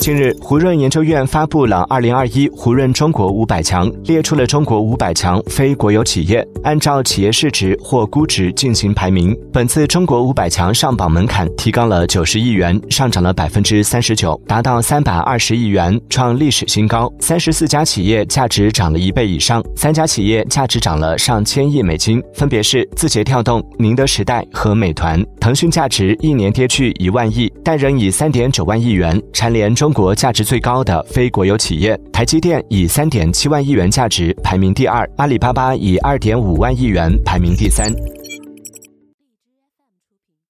近日，胡润研究院发布了《二零二一胡润中国五百强》，列出了中国五百强非国有企业，按照企业市值或估值进行排名。本次中国五百强上榜门槛提高了九十亿元，上涨了百分之三十九，达到三百二十亿元，创历史新高。三十四家企业价值涨了一倍以上，三家企业价值涨了上千亿美金，分别是字节跳动、宁德时代和美团。腾讯价值一年跌去一万亿，但仍以三点九万亿元蝉联中。国价值最高的非国有企业，台积电以三点七万亿元价值排名第二，阿里巴巴以二点五万亿元排名第三。